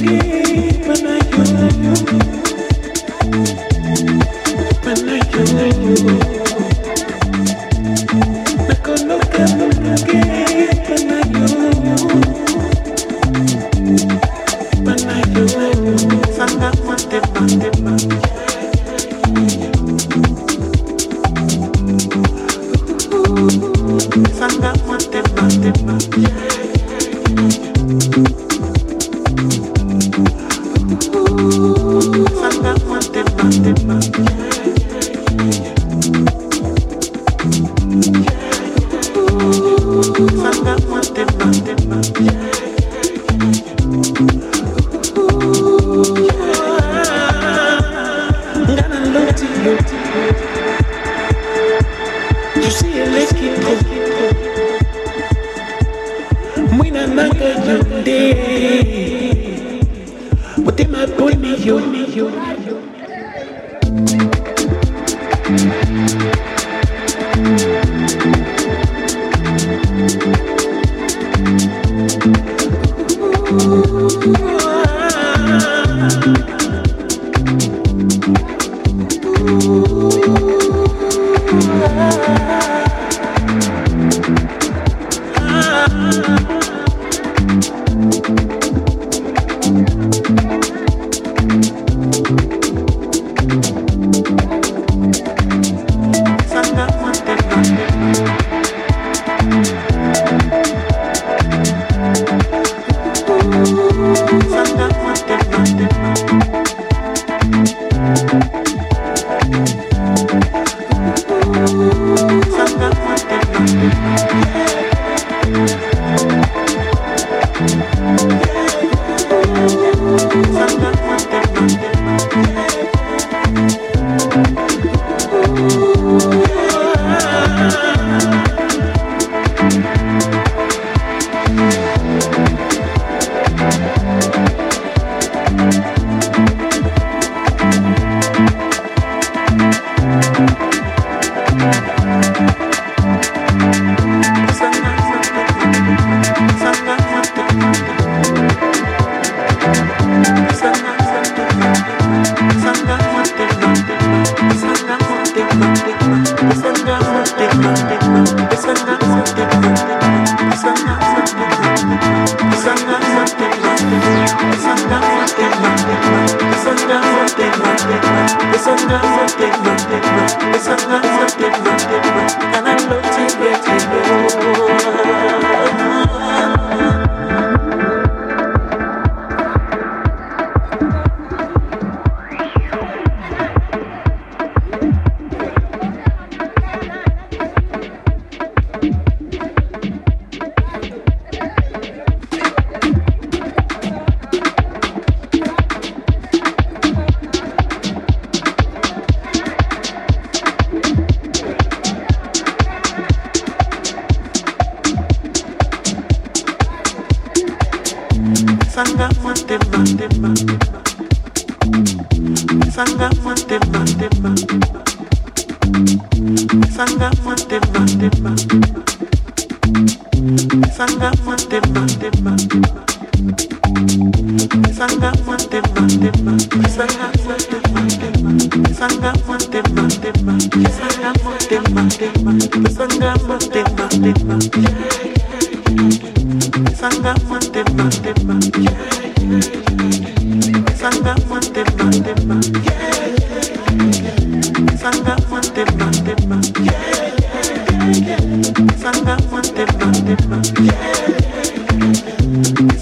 King. Thank you.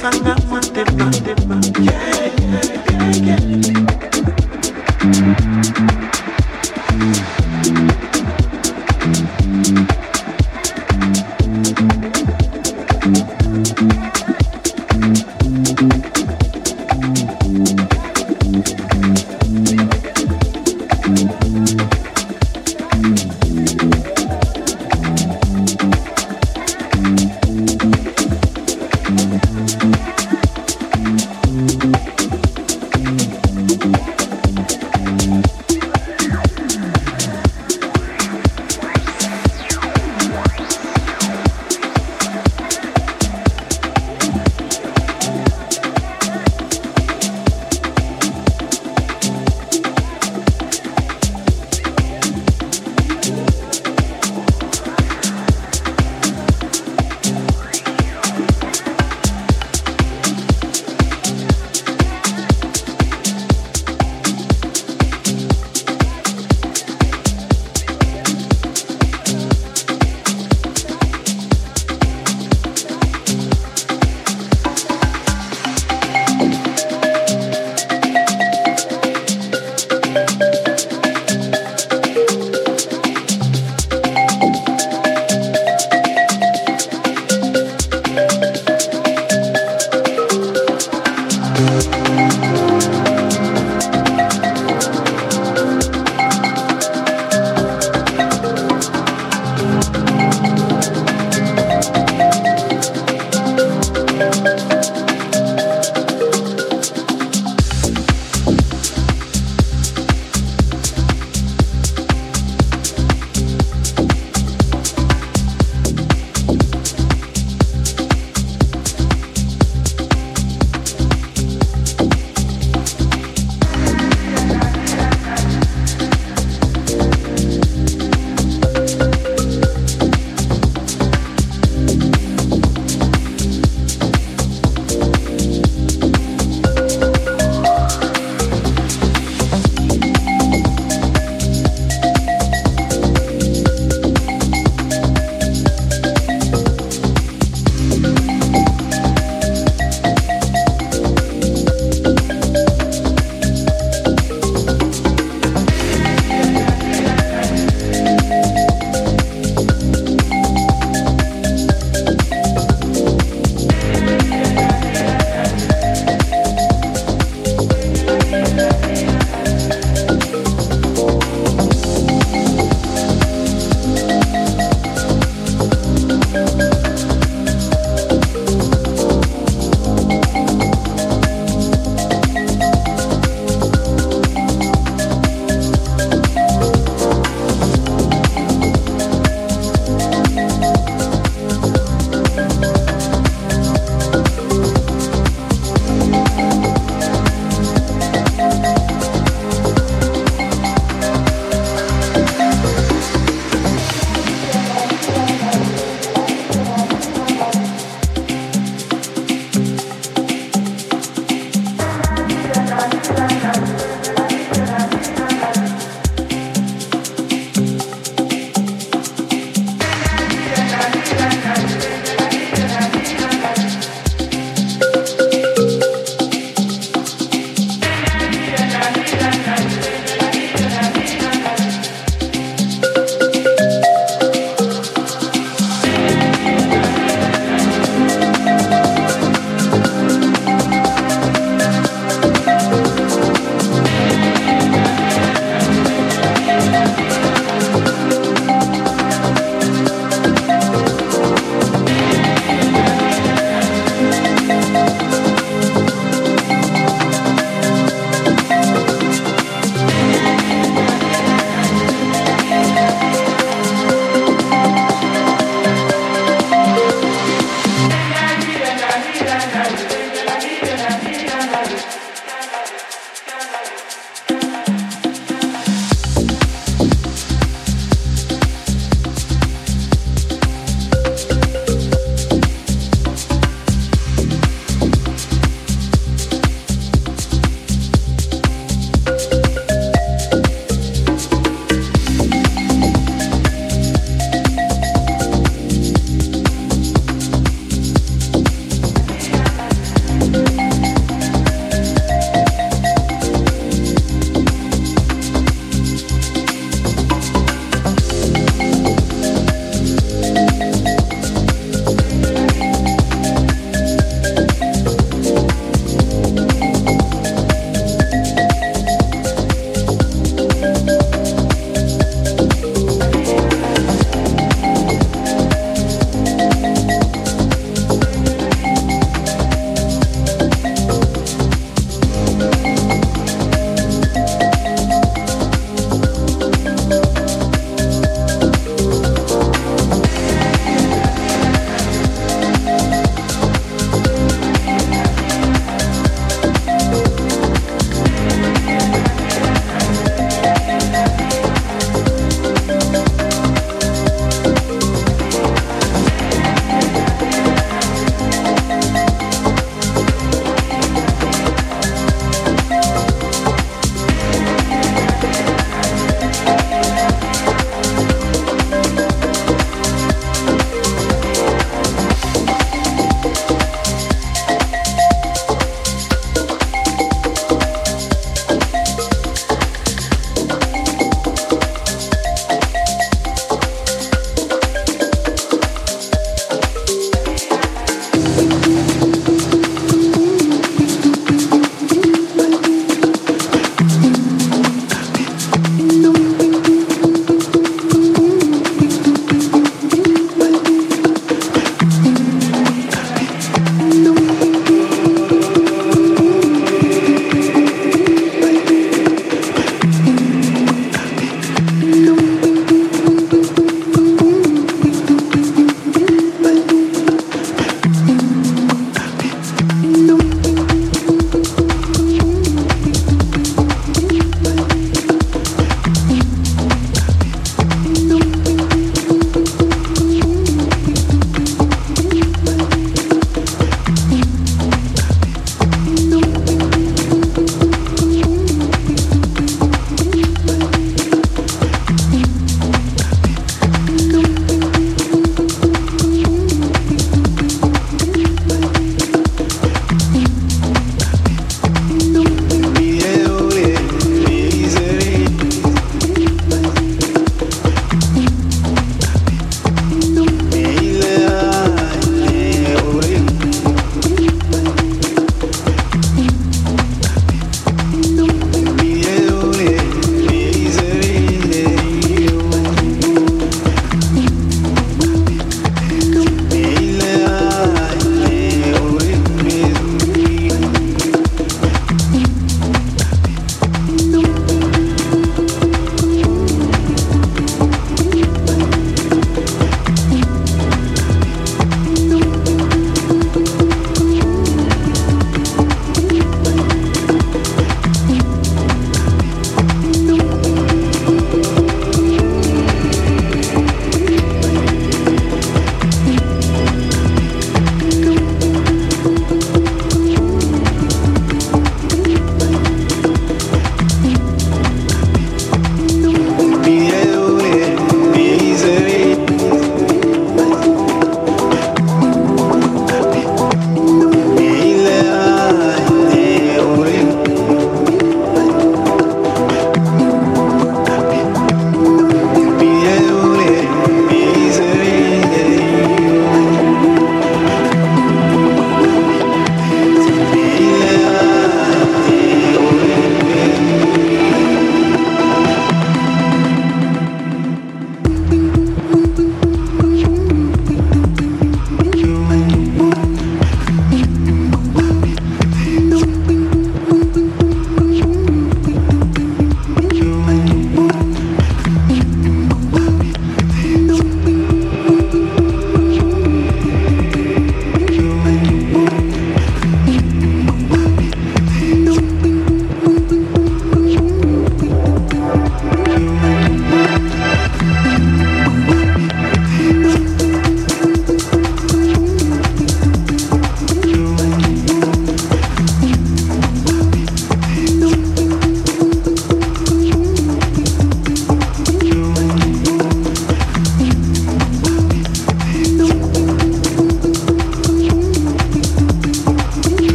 Sanga